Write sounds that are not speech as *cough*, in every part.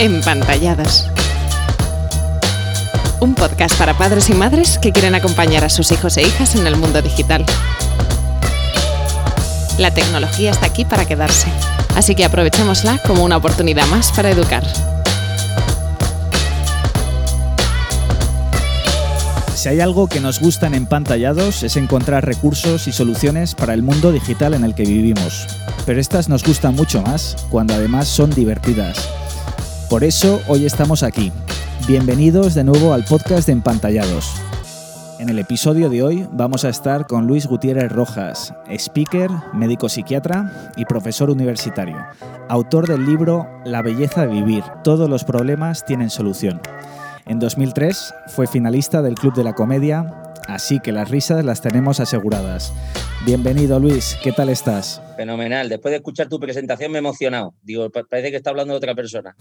Empantallados. Un podcast para padres y madres que quieren acompañar a sus hijos e hijas en el mundo digital. La tecnología está aquí para quedarse, así que aprovechémosla como una oportunidad más para educar. Si hay algo que nos gusta en Empantallados es encontrar recursos y soluciones para el mundo digital en el que vivimos. Pero estas nos gustan mucho más cuando además son divertidas. Por eso hoy estamos aquí. Bienvenidos de nuevo al podcast de Empantallados. En el episodio de hoy vamos a estar con Luis Gutiérrez Rojas, speaker, médico psiquiatra y profesor universitario, autor del libro La belleza de vivir, todos los problemas tienen solución. En 2003 fue finalista del Club de la Comedia, así que las risas las tenemos aseguradas. Bienvenido Luis, ¿qué tal estás? Fenomenal, después de escuchar tu presentación me he emocionado. Digo, parece que está hablando de otra persona.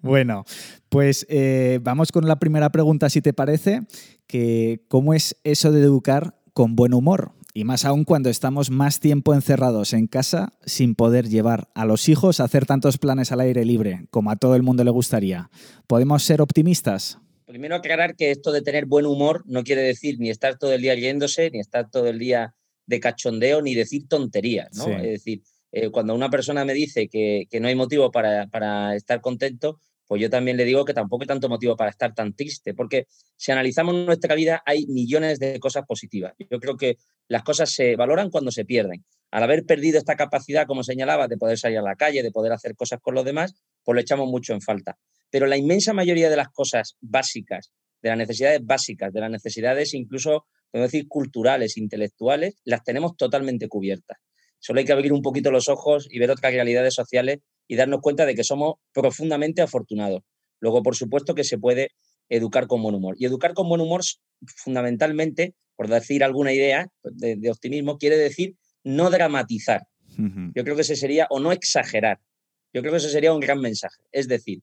Bueno, pues eh, vamos con la primera pregunta, si te parece, que ¿cómo es eso de educar con buen humor? Y más aún cuando estamos más tiempo encerrados en casa sin poder llevar a los hijos a hacer tantos planes al aire libre como a todo el mundo le gustaría. ¿Podemos ser optimistas? Primero aclarar que esto de tener buen humor no quiere decir ni estar todo el día riéndose, ni estar todo el día de cachondeo, ni decir tonterías, ¿no? Es decir, eh, cuando una persona me dice que, no hay motivo para, estar contento, pues yo también le digo que tampoco hay tanto motivo para estar tan triste, porque si analizamos nuestra vida hay millones de cosas positivas. Yo creo que las cosas se valoran cuando se pierden. Al haber perdido esta capacidad, como señalaba, de poder salir a la calle, de poder hacer cosas con los demás, pues lo echamos mucho en falta. Pero la inmensa mayoría de las cosas básicas, de las necesidades básicas, de las necesidades incluso, podemos decir, culturales, intelectuales, las tenemos totalmente cubiertas. Solo hay que abrir un poquito los ojos y ver otras realidades sociales y darnos cuenta de que somos profundamente afortunados. Luego, por supuesto, que se puede educar con buen humor. Y educar con buen humor, fundamentalmente, por decir alguna idea de, optimismo, quiere decir no dramatizar. Yo creo que ese sería, o no exagerar. Yo creo que ese sería un gran mensaje. Es decir,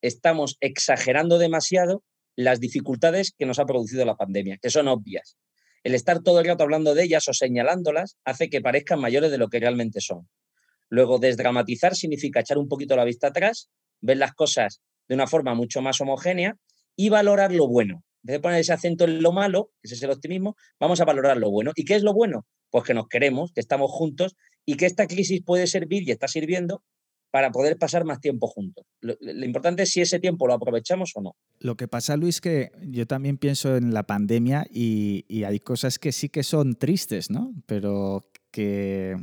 estamos exagerando demasiado las dificultades que nos ha producido la pandemia, que son obvias. El estar todo el rato hablando de ellas o señalándolas hace que parezcan mayores de lo que realmente son. Luego, desdramatizar significa echar un poquito la vista atrás, ver las cosas de una forma mucho más homogénea y valorar lo bueno. En vez de poner ese acento en lo malo, ese es el optimismo, vamos a valorar lo bueno. ¿Y qué es lo bueno? Pues que nos queremos, que estamos juntos y que esta crisis puede servir y está sirviendo para poder pasar más tiempo juntos. Lo, importante es si ese tiempo lo aprovechamos o no. Lo que pasa, Luis, que yo también pienso en la pandemia y, hay cosas que sí que son tristes, ¿no? Pero que,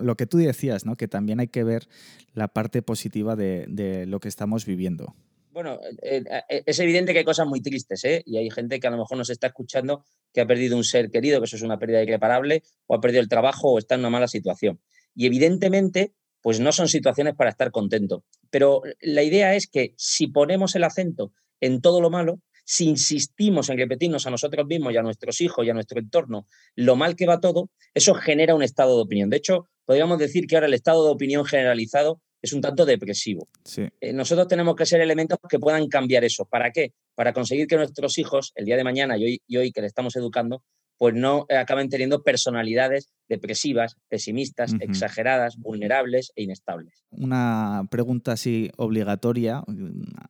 lo que tú decías, ¿no? Que también hay que ver la parte positiva de, lo que estamos viviendo. Bueno, eh, eh, es evidente que hay cosas muy tristes, ¿eh? Y hay gente que a lo mejor nos está escuchando que ha perdido un ser querido, que eso es una pérdida irreparable, o ha perdido el trabajo o está en una mala situación. Y evidentemente pues no son situaciones para estar contento. Pero la idea es que si ponemos el acento en todo lo malo, si insistimos en repetirnos a nosotros mismos y a nuestros hijos y a nuestro entorno lo mal que va todo, eso genera un estado de opinión. De hecho, podríamos decir que ahora el estado de opinión generalizado es un tanto depresivo. Eh, nosotros tenemos que ser elementos que puedan cambiar eso. ¿Para qué? Para conseguir que nuestros hijos, el día de mañana y hoy, y hoy que le estamos educando, pues no acaben teniendo personalidades depresivas, pesimistas, exageradas, vulnerables e inestables. Una pregunta así obligatoria,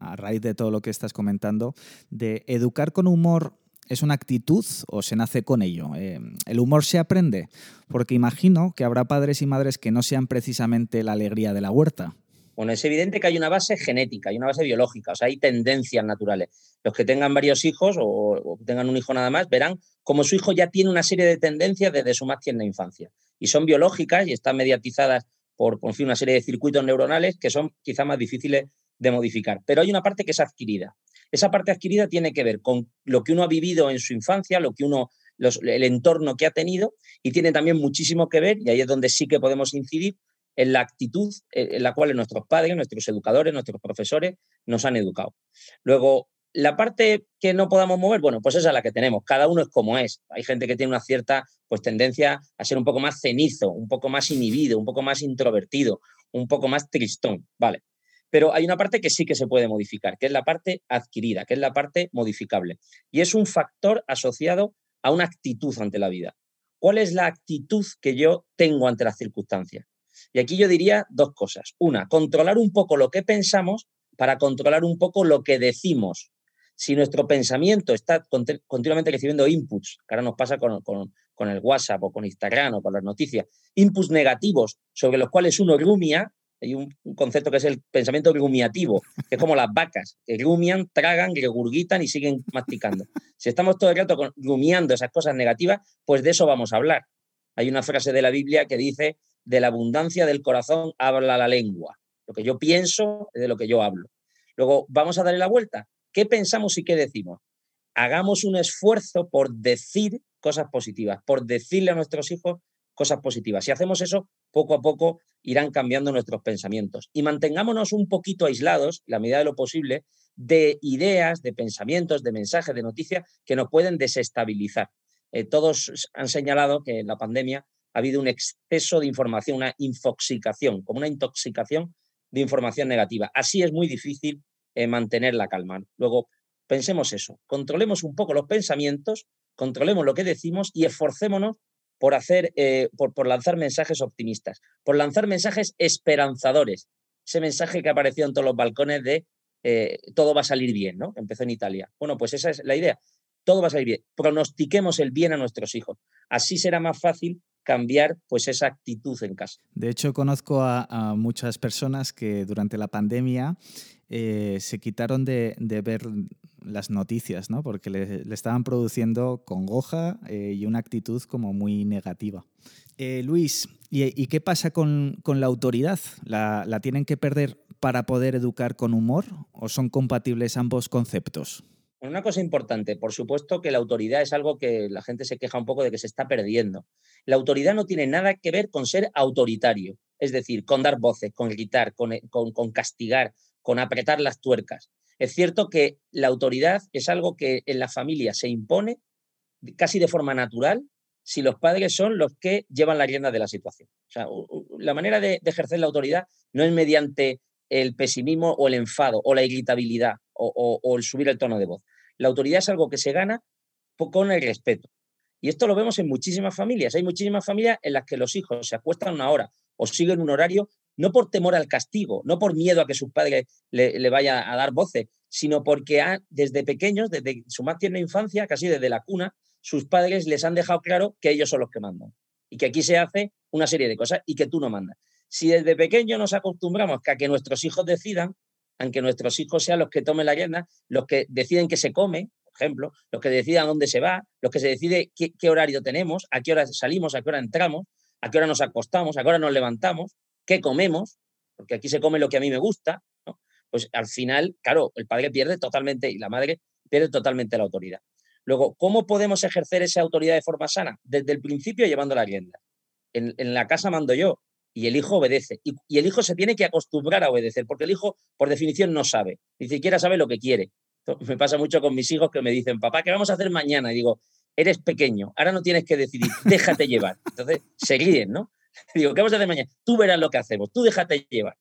a raíz de todo lo que estás comentando, de educar con humor ¿Es una actitud o se nace con ello? Eh, ¿El humor se aprende? Porque imagino que habrá padres y madres que no sean precisamente la alegría de la huerta. Bueno, es evidente que hay una base genética, hay una base biológica, o sea, hay tendencias naturales. Los que tengan varios hijos o, tengan un hijo nada más verán cómo su hijo ya tiene una serie de tendencias desde su más tierna infancia. Y son biológicas y están mediatizadas por, por una serie de circuitos neuronales que son quizá más difíciles de modificar. Pero hay una parte que es adquirida. Esa parte adquirida tiene que ver con lo que uno ha vivido en su infancia, lo que uno, el entorno que ha tenido, y tiene también muchísimo que ver, y ahí es donde sí que podemos incidir, en la actitud eh, en la cual nuestros padres, nuestros educadores, nuestros profesores nos han educado. Luego, la parte que no podamos mover, bueno, pues esa es la que tenemos. Cada uno es como es. Hay gente que tiene una cierta pues, tendencia a ser un poco más cenizo, un poco más inhibido, un poco más introvertido, un poco más tristón, ¿vale? Pero hay una parte que sí que se puede modificar, que es la parte adquirida, que es la parte modificable. Y es un factor asociado a una actitud ante la vida. ¿Cuál es la actitud que yo tengo ante las circunstancias? Y aquí yo diría dos cosas. Una, controlar un poco lo que pensamos para controlar un poco lo que decimos. Si nuestro pensamiento está continuamente recibiendo inputs, que ahora nos pasa con, con el WhatsApp o con Instagram o con las noticias, inputs negativos sobre los cuales uno rumia, hay un, concepto que es el pensamiento rumiativo, que es como las vacas, que rumian, tragan, regurgitan y siguen masticando. Si estamos todo el rato rumiando esas cosas negativas, pues de eso vamos a hablar. Hay una frase de la Biblia que dice, de la abundancia del corazón habla la lengua. Lo que yo pienso es de lo que yo hablo. Luego, vamos a darle la vuelta. ¿Qué pensamos y qué decimos? Hagamos un esfuerzo por decir cosas positivas, por decirle a nuestros hijos cosas positivas. Si hacemos eso, poco a poco irán cambiando nuestros pensamientos. Y mantengámonos un poquito aislados, la medida de lo posible, de ideas, de pensamientos, de mensajes, de noticias que nos pueden desestabilizar. Eh, todos han señalado que en la pandemia ha habido un exceso de información, una infoxicación, como una intoxicación de información negativa. Así es muy difícil eh, mantener la calma. Luego, pensemos eso, controlemos un poco los pensamientos, controlemos lo que decimos y esforcémonos por, hacer, eh, por, lanzar mensajes optimistas, por lanzar mensajes esperanzadores. Ese mensaje que apareció en todos los balcones de eh, todo va a salir bien, ¿no? Empezó en Italia. Bueno, pues esa es la idea. Todo va a salir bien. Pronostiquemos el bien a nuestros hijos. Así será más fácil cambiar pues esa actitud en casa. De hecho, conozco a, muchas personas que durante la pandemia eh, se quitaron de, ver las noticias, ¿no? porque le, estaban produciendo congoja eh, y una actitud como muy negativa. Eh, Luis, ¿y, qué pasa con, la autoridad? ¿La, ¿La tienen que perder para poder educar con humor o son compatibles ambos conceptos? Una cosa importante, por supuesto que la autoridad es algo que la gente se queja un poco de que se está perdiendo. La autoridad no tiene nada que ver con ser autoritario, es decir, con dar voces, con gritar, con, castigar, con apretar las tuercas. Es cierto que la autoridad es algo que en la familia se impone casi de forma natural si los padres son los que llevan la rienda de la situación. O sea, la manera de, ejercer la autoridad no es mediante el pesimismo o el enfado o la irritabilidad o, el subir el tono de voz. La autoridad es algo que se gana con el respeto. Y esto lo vemos en muchísimas familias. Hay muchísimas familias en las que los hijos se acuestan una hora o siguen un horario, no por temor al castigo, no por miedo a que sus padres le, le vaya a dar voces, sino porque desde pequeños, desde su más tierna infancia, casi desde la cuna, sus padres les han dejado claro que ellos son los que mandan y que aquí se hace una serie de cosas y que tú no mandas. Si desde pequeños nos acostumbramos a que nuestros hijos decidan, aunque nuestros hijos sean los que tomen la rienda, los que deciden qué se come, por ejemplo, los que decidan dónde se va, los que se decide qué, horario tenemos, a qué hora salimos, a qué hora entramos, a qué hora nos acostamos, a qué hora nos levantamos, qué comemos, porque aquí se come lo que a mí me gusta, pues al final, claro, el padre pierde totalmente y la madre pierde totalmente la autoridad. Luego, ¿cómo podemos ejercer esa autoridad de forma sana? Desde el principio llevando la rienda. En, en la casa mando yo, y el hijo obedece. Y, el hijo se tiene que acostumbrar a obedecer, porque el hijo, por definición, no sabe, ni siquiera sabe lo que quiere. me pasa mucho con mis hijos que me dicen, papá, ¿qué vamos a hacer mañana? Y digo, eres pequeño, ahora no tienes que decidir, déjate llevar. Entonces se ríen, ¿no? *laughs* Digo, ¿qué vamos a hacer mañana? Tú verás lo que hacemos, tú déjate llevar.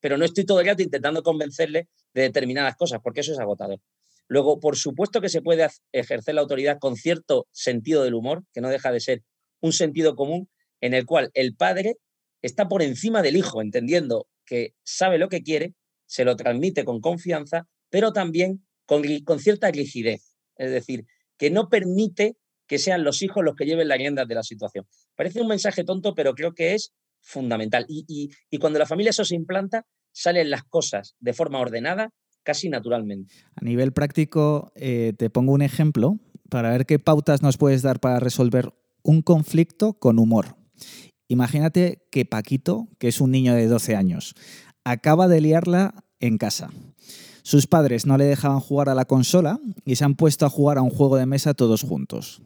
pero no estoy todo el rato intentando convencerle de determinadas cosas, porque eso es agotador. Luego, por supuesto que se puede ejercer la autoridad con cierto sentido del humor, que no deja de ser un sentido común, en el cual el padre está por encima del hijo, entendiendo que sabe lo que quiere, se lo transmite con confianza, pero también con, cierta rigidez. Es decir, que no permite que sean los hijos los que lleven la rienda de la situación. Parece un mensaje tonto, pero creo que es fundamental. Y, cuando la familia eso se implanta, salen las cosas de forma ordenada, casi naturalmente. A nivel práctico, eh, te pongo un ejemplo para ver qué pautas nos puedes dar para resolver un conflicto con humor. Imagínate que Paquito, que es un niño de 12 años, acaba de liarla en casa. Sus padres no le dejaban jugar a la consola y se han puesto a jugar a un juego de mesa todos juntos.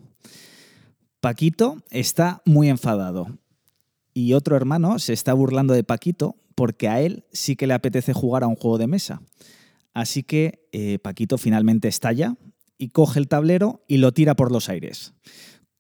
Paquito está muy enfadado y otro hermano se está burlando de Paquito porque a él sí que le apetece jugar a un juego de mesa. Así que eh, Paquito finalmente estalla y coge el tablero y lo tira por los aires.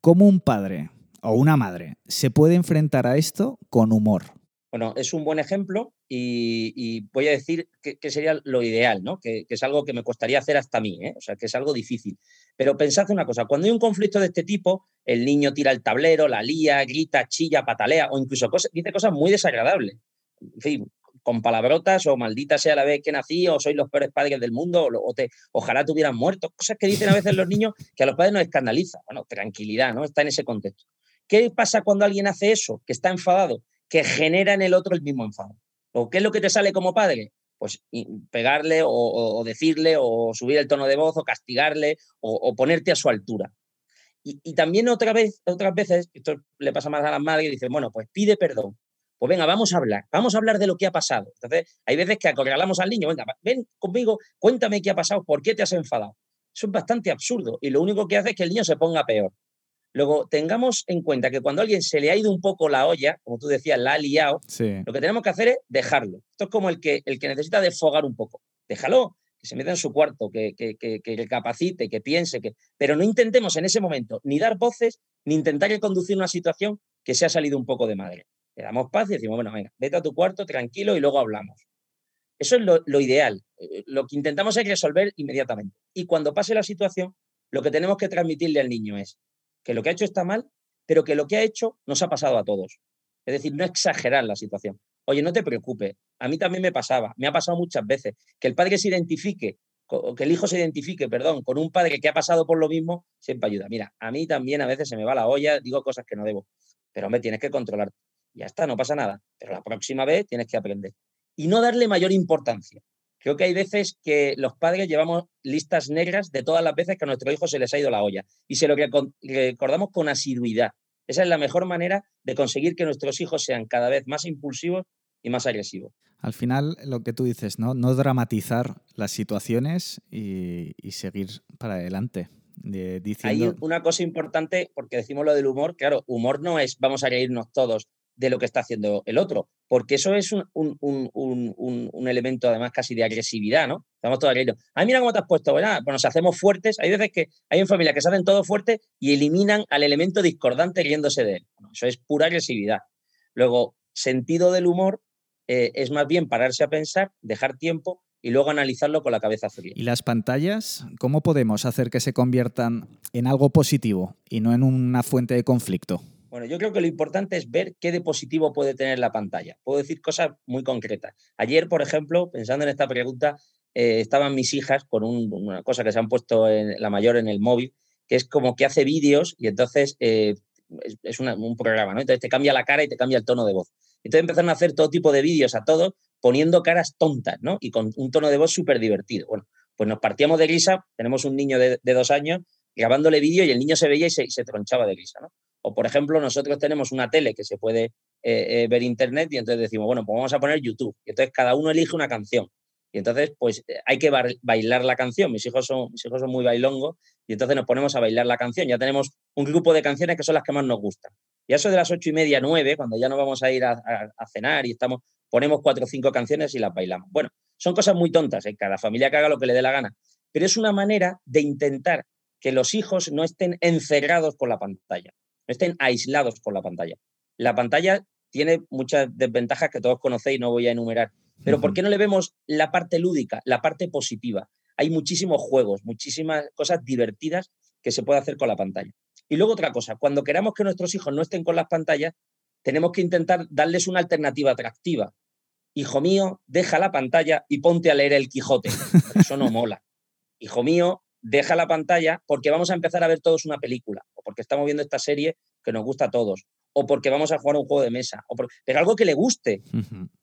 Como un padre o una madre se puede enfrentar a esto con humor? Bueno, es un buen ejemplo y, voy a decir que, sería lo ideal, ¿no? Que, es algo que me costaría hacer hasta a mí, ¿eh? o sea, que es algo difícil. Pero pensad una cosa, cuando hay un conflicto de este tipo, el niño tira el tablero, la lía, grita, chilla, patalea o incluso dice cosas muy desagradables. En fin, con palabrotas o maldita sea la vez que nací o soy los peores padres del mundo o, te, ojalá tuvieran muerto. Cosas que dicen a veces los niños que a los padres nos escandaliza. Bueno, tranquilidad, ¿no? Está en ese contexto. ¿Qué pasa cuando alguien hace eso, que está enfadado? Que genera en el otro el mismo enfado. ¿O qué es lo que te sale como padre? Pues pegarle o, decirle o subir el tono de voz o castigarle o, ponerte a su altura. Y, también otras veces, esto le pasa más a las madres, y dicen, bueno, pues pide perdón. Pues venga, vamos a hablar, vamos a hablar de lo que ha pasado. Entonces, hay veces que acorralamos al niño, venga, ven conmigo, cuéntame qué ha pasado, por qué te has enfadado. Eso es bastante absurdo y lo único que hace es que el niño se ponga peor. Luego, tengamos en cuenta que cuando a alguien se le ha ido un poco la olla, como tú decías, la ha liado, lo que tenemos que hacer es dejarlo. Esto es como el que, el que necesita desfogar un poco. Déjalo, que se meta en su cuarto, que, que, que, que capacite, que piense, que... pero no intentemos en ese momento ni dar voces, ni intentar conducir una situación que se ha salido un poco de madre. Le damos paz y decimos, bueno, venga, vete a tu cuarto, tranquilo, y luego hablamos. Eso es lo, lo ideal. Eh, lo que intentamos es resolver inmediatamente. Y cuando pase la situación, lo que tenemos que transmitirle al niño es, que lo que ha hecho está mal, pero que lo que ha hecho nos ha pasado a todos. Es decir, no exagerar la situación. Oye, no te preocupes, a mí también me pasaba, me ha pasado muchas veces, que el padre se identifique, que el hijo se identifique, perdón, con un padre que ha pasado por lo mismo, siempre ayuda. Mira, a mí también a veces se me va la olla, digo cosas que no debo, pero me tienes que controlar. Ya está, no pasa nada, pero la próxima vez tienes que aprender. Y no darle mayor importancia. Creo que hay veces que los padres llevamos listas negras de todas las veces que a nuestro hijo se les ha ido la olla y se lo recordamos con asiduidad. Esa es la mejor manera de conseguir que nuestros hijos sean cada vez más impulsivos y más agresivos. Al final, lo que tú dices, ¿no? No dramatizar las situaciones y, seguir para adelante. Hay una cosa importante, porque decimos lo del humor, claro, humor no es vamos a reírnos todos de lo que está haciendo el otro, porque eso es un, un, elemento además casi de agresividad, ¿no? Estamos todos riendo. Ay, mira cómo te has puesto. Bueno, nos hacemos fuertes. Hay veces que hay en familia que se hacen todo fuertes y eliminan al elemento discordante riéndose de él. eso es pura agresividad. Luego, sentido del humor eh, es más bien pararse a pensar, dejar tiempo y luego analizarlo con la cabeza fría. ¿Y las pantallas? ¿Cómo podemos hacer que se conviertan en algo positivo y no en una fuente de conflicto? Bueno, yo creo que lo importante es ver qué de positivo puede tener la pantalla. Puedo decir cosas muy concretas. Ayer, por ejemplo, pensando en esta pregunta, eh, estaban mis hijas con una cosa que se han puesto en, la mayor en el móvil, que es como que hace vídeos y entonces eh, es, un programa, ¿no? Entonces te cambia la cara y te cambia el tono de voz. Entonces empezaron a hacer todo tipo de vídeos a todos poniendo caras tontas, ¿no? Y con un tono de voz súper divertido. Bueno, pues nos partíamos de risa, tenemos un niño de, dos años grabándole vídeo y el niño se veía y se, se tronchaba de risa, ¿no? O, por ejemplo, nosotros tenemos una tele que se puede eh, eh, ver internet y entonces decimos, bueno, pues vamos a poner YouTube. Y entonces cada uno elige una canción. Y entonces, pues eh, hay que bailar la canción. Mis hijos, son, mis hijos son muy bailongos y entonces nos ponemos a bailar la canción. Ya tenemos un grupo de canciones que son las que más nos gustan. Y eso de las ocho y media, nueve, cuando ya no vamos a ir a, cenar y estamos, ponemos cuatro o cinco canciones y las bailamos. Bueno, son cosas muy tontas, ¿eh? cada familia que haga lo que le dé la gana. Pero es una manera de intentar que los hijos no estén encerrados con la pantalla estén aislados por la pantalla. La pantalla tiene muchas desventajas que todos conocéis, no voy a enumerar. Pero ¿por qué no le vemos la parte lúdica, la parte positiva? Hay muchísimos juegos, muchísimas cosas divertidas que se puede hacer con la pantalla. Y luego otra cosa, cuando queramos que nuestros hijos no estén con las pantallas, tenemos que intentar darles una alternativa atractiva. Hijo mío, deja la pantalla y ponte a leer el Quijote. Eso no *laughs* mola. Hijo mío, deja la pantalla porque vamos a empezar a ver todos una película, o porque estamos viendo esta serie que nos gusta a todos, o porque vamos a jugar un juego de mesa, o pero algo que le guste.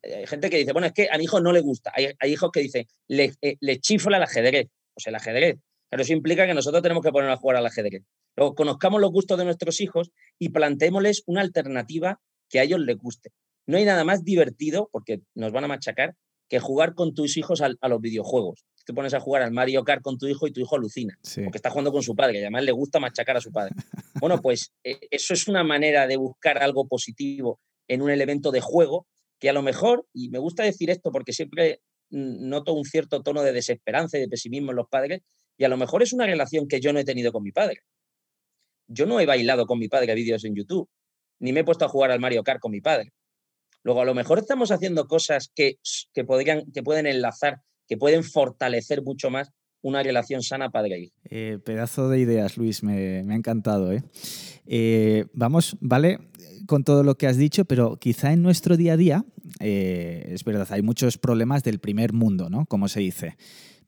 Eh, hay gente que dice, bueno, es que a mi hijo no le gusta. Hay, hijos que dicen, le, eh, le chifla el ajedrez, o sea, el ajedrez. Pero eso implica que nosotros tenemos que poner a jugar al ajedrez. Luego, conozcamos los gustos de nuestros hijos y planteémosles una alternativa que a ellos les guste. No hay nada más divertido, porque nos van a machacar, que jugar con tus hijos a los videojuegos te pones a jugar al Mario Kart con tu hijo y tu hijo alucina, porque está jugando con su padre, y además le gusta machacar a su padre. *laughs* Bueno, pues eh, eso es una manera de buscar algo positivo en un elemento de juego que a lo mejor, y me gusta decir esto porque siempre noto un cierto tono de desesperanza y de pesimismo en los padres, y a lo mejor es una relación que yo no he tenido con mi padre. Yo no he bailado con mi padre vídeos en YouTube, ni me he puesto a jugar al Mario Kart con mi padre. Luego, a lo mejor estamos haciendo cosas que, que, podrían, que pueden enlazar, que pueden fortalecer mucho más una relación sana padre-hijo. Eh, pedazo de ideas, Luis, me, ha encantado. ¿eh? ¿eh? vamos, vale, con todo lo que has dicho, pero quizá en nuestro día a día, es verdad, hay muchos problemas del primer mundo, ¿no? Como se dice.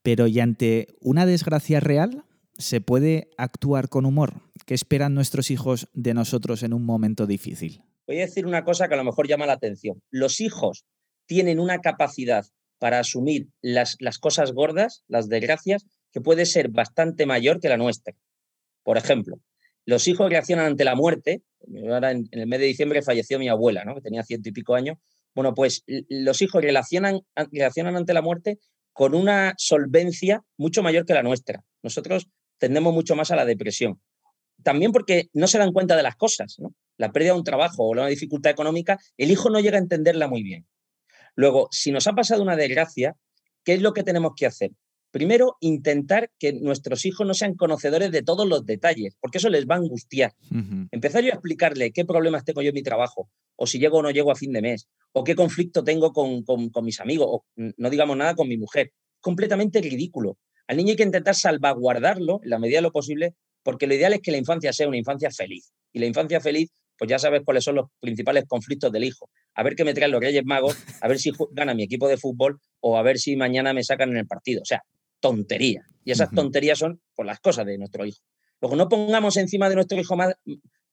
Pero y ante una desgracia real, ¿se puede actuar con humor? ¿Qué esperan nuestros hijos de nosotros en un momento difícil? Voy a decir una cosa que a lo mejor llama la atención. Los hijos tienen una capacidad para asumir las, las cosas gordas, las desgracias, que puede ser bastante mayor que la nuestra. Por ejemplo, los hijos reaccionan ante la muerte. Ahora en, el mes de diciembre falleció mi abuela, ¿no? que tenía ciento y pico años. Bueno, pues los hijos reaccionan, reaccionan ante la muerte con una solvencia mucho mayor que la nuestra. Nosotros tendemos mucho más a la depresión. También porque no se dan cuenta de las cosas, ¿no? La pérdida de un trabajo o una dificultad económica, el hijo no llega a entenderla muy bien. Luego, si nos ha pasado una desgracia, ¿qué es lo que tenemos que hacer? Primero, intentar que nuestros hijos no sean conocedores de todos los detalles, porque eso les va a angustiar. Empezar yo a explicarle qué problemas tengo yo en mi trabajo, o si llego o no llego a fin de mes, o qué conflicto tengo con, con mis amigos, o no digamos nada con mi mujer. Completamente ridículo. Al niño hay que intentar salvaguardarlo en la medida de lo posible, porque lo ideal es que la infancia sea una infancia feliz. Y la infancia feliz pues ya sabes cuáles son los principales conflictos del hijo. A ver qué me traen los Reyes Magos, a ver si gana mi equipo de fútbol o a ver si mañana me sacan en el partido. O sea, tontería. Y esas tonterías son por pues, las cosas de nuestro hijo. Luego, no pongamos encima de nuestro hijo más,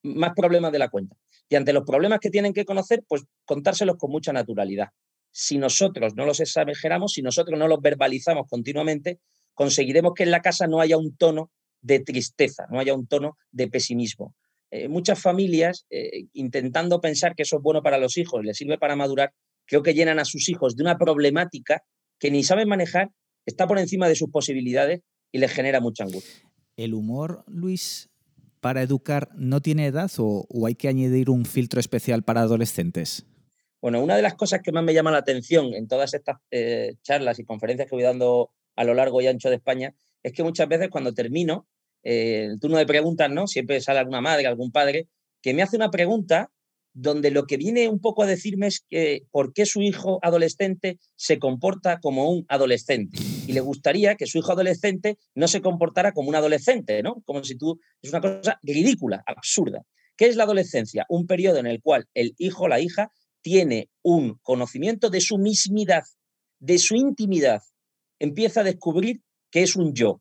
más problemas de la cuenta. Y ante los problemas que tienen que conocer, pues contárselos con mucha naturalidad. Si nosotros no los exageramos, si nosotros no los verbalizamos continuamente, conseguiremos que en la casa no haya un tono de tristeza, no haya un tono de pesimismo. Eh, muchas familias, eh, intentando pensar que eso es bueno para los hijos, les sirve para madurar, creo que llenan a sus hijos de una problemática que ni saben manejar, está por encima de sus posibilidades y les genera mucha angustia. ¿El humor, Luis, para educar no tiene edad o, hay que añadir un filtro especial para adolescentes? Bueno, una de las cosas que más me llama la atención en todas estas eh, charlas y conferencias que voy dando a lo largo y ancho de España es que muchas veces cuando termino eh, el turno de preguntas, ¿no? Siempre sale alguna madre, algún padre, que me hace una pregunta donde lo que viene un poco a decirme es que por qué su hijo adolescente se comporta como un adolescente. Y le gustaría que su hijo adolescente no se comportara como un adolescente, ¿no? Como si tú... Es una cosa ridícula, absurda. ¿Qué es la adolescencia? Un periodo en el cual el hijo o la hija tiene un conocimiento de su mismidad, de su intimidad. Empieza a descubrir que es un yo,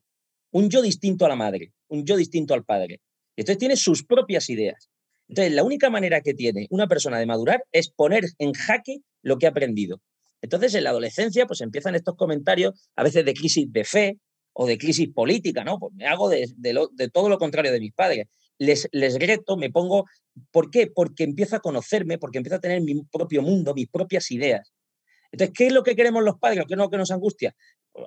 un yo distinto a la madre, un yo distinto al padre. Entonces tiene sus propias ideas. Entonces, la única manera que tiene una persona de madurar es poner en jaque lo que ha aprendido. Entonces, en la adolescencia, pues empiezan estos comentarios, a veces de crisis de fe o de crisis política, ¿no? Pues me hago de, todo lo contrario de mis padres. Les, les reto, me pongo. ¿Por qué? Porque empiezo a conocerme, porque empiezo a tener mi propio mundo, mis propias ideas. Entonces, ¿qué es lo que queremos los padres? ¿Qué es lo que nos angustia?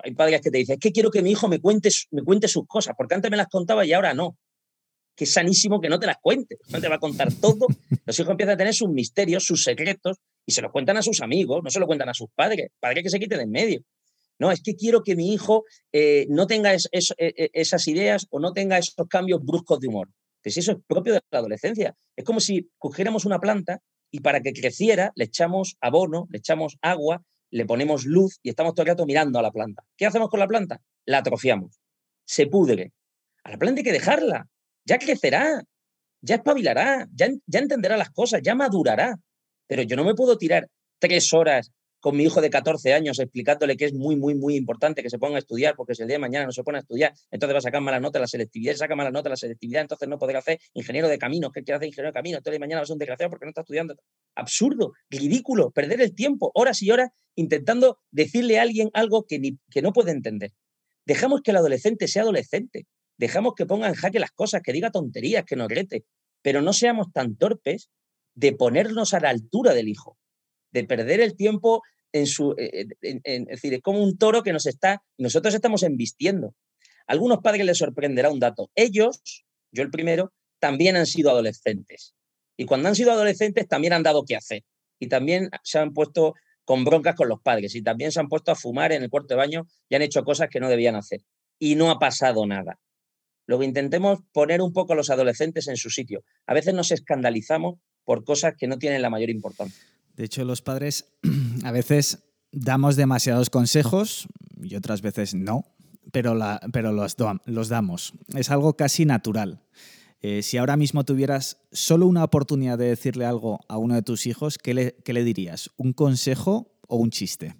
Hay padres que te dicen, es que quiero que mi hijo me cuente, me cuente sus cosas, porque antes me las contaba y ahora no. Que es sanísimo que no te las cuente, no te va a contar todo. Los hijos empiezan a tener sus misterios, sus secretos, y se los cuentan a sus amigos, no se lo cuentan a sus padres, padres que se quiten de en medio. No, es que quiero que mi hijo eh, no tenga e, e, esas ideas o no tenga esos cambios bruscos de humor. Que si eso es propio de la adolescencia. Es como si cogiéramos una planta y para que creciera le echamos abono, le echamos agua, le ponemos luz y estamos todo el rato mirando a la planta. ¿Qué hacemos con la planta? La atrofiamos. Se pudre. A la planta hay que dejarla. Ya crecerá, ya espabilará, ya, ya entenderá las cosas, ya madurará. Pero yo no me puedo tirar tres horas con mi hijo de 14 años explicándole que es muy, muy, muy importante que se ponga a estudiar, porque si el día de mañana no se pone a estudiar, entonces va a sacar malas notas la selectividad, saca malas notas la selectividad, entonces no podrá hacer ingeniero de caminos, ¿qué quiere hacer ingeniero de caminos? Entonces mañana va a ser un desgraciado porque no está estudiando. Absurdo, ridículo, perder el tiempo, horas y horas intentando decirle a alguien algo que, ni, que no puede entender. Dejamos que el adolescente sea adolescente, dejamos que ponga en jaque las cosas, que diga tonterías, que nos grete, pero no seamos tan torpes de ponernos a la altura del hijo de perder el tiempo en su. Eh, eh, es decir, es como un toro que nos está. Nosotros estamos embistiendo. A algunos padres les sorprenderá un dato. Ellos, yo el primero, también han sido adolescentes. Y cuando han sido adolescentes también han dado qué hacer. Y también se han puesto con broncas con los padres. Y también se han puesto a fumar en el cuarto de baño y han hecho cosas que no debían hacer. Y no ha pasado nada. Luego intentemos poner un poco a los adolescentes en su sitio. A veces nos escandalizamos por cosas que no tienen la mayor importancia. De hecho, los padres *clears throat* a veces damos demasiados consejos y otras veces no, pero, los, damos. Es algo casi natural. Eh, si ahora mismo tuvieras solo una oportunidad de decirle algo a uno de tus hijos, ¿qué le, qué le dirías? ¿Un consejo o un chiste?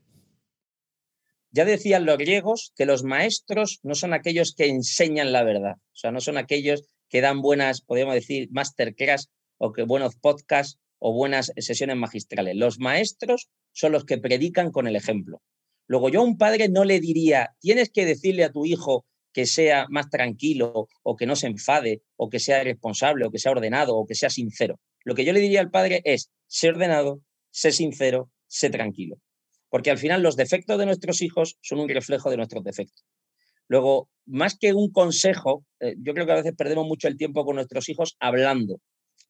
Ya decían los griegos que los maestros no son aquellos que enseñan la verdad, o sea, no son aquellos que dan buenas, podríamos decir, masterclass o que buenos podcasts o buenas sesiones magistrales. Los maestros son los que predican con el ejemplo. Luego yo a un padre no le diría, tienes que decirle a tu hijo que sea más tranquilo o que no se enfade o que sea responsable o que sea ordenado o que sea sincero. Lo que yo le diría al padre es, sé ordenado, sé sincero, sé tranquilo porque al final los defectos de nuestros hijos son un reflejo de nuestros defectos. Luego, más que un consejo, eh, yo creo que a veces perdemos mucho el tiempo con nuestros hijos hablando,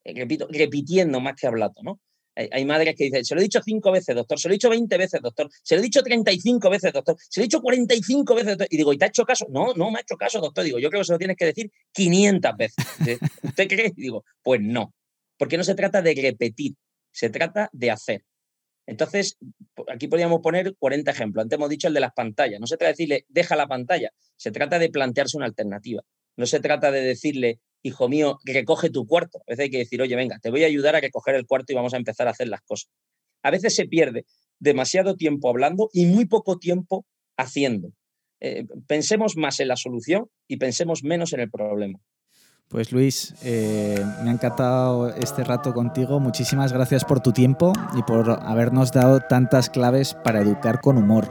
repito, repitiendo más que hablando, ¿no? Hay, madres que dicen, se lo he dicho cinco veces, doctor, se lo he dicho 20 veces, doctor, se lo he dicho 35 veces, doctor, se lo he dicho 45 veces, doctor. Y digo, ¿y te ha hecho caso? No, no me ha hecho caso, doctor. Digo, yo creo que se lo tienes que decir 500 veces. ¿Usted cree? Y digo, pues no, porque no se trata de repetir, se trata de hacer. Entonces, aquí podríamos poner 40 ejemplos. Antes hemos dicho el de las pantallas. No se trata de decirle, deja la pantalla. Se trata de plantearse una alternativa. No se trata de decirle, hijo mío, recoge tu cuarto. A veces hay que decir, oye, venga, te voy a ayudar a recoger el cuarto y vamos a empezar a hacer las cosas. A veces se pierde demasiado tiempo hablando y muy poco tiempo haciendo. Eh, pensemos más en la solución y pensemos menos en el problema. Pues Luis, eh, me ha encantado este rato contigo. Muchísimas gracias por tu tiempo y por habernos dado tantas claves para educar con humor.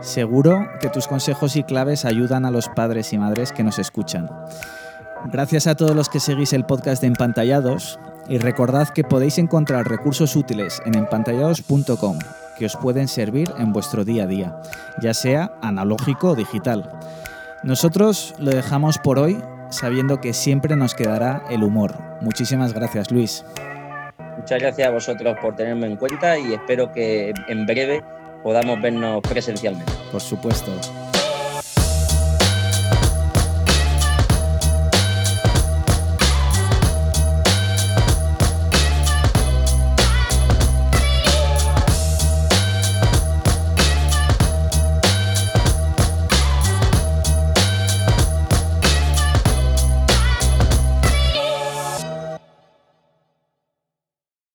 Seguro que tus consejos y claves ayudan a los padres y madres que nos escuchan. Gracias a todos los que seguís el podcast de Empantallados y recordad que podéis encontrar recursos útiles en empantallados.com que os pueden servir en vuestro día a día, ya sea analógico o digital. Nosotros lo dejamos por hoy sabiendo que siempre nos quedará el humor. Muchísimas gracias, Luis. Muchas gracias a vosotros por tenerme en cuenta y espero que en breve podamos vernos presencialmente. Por supuesto.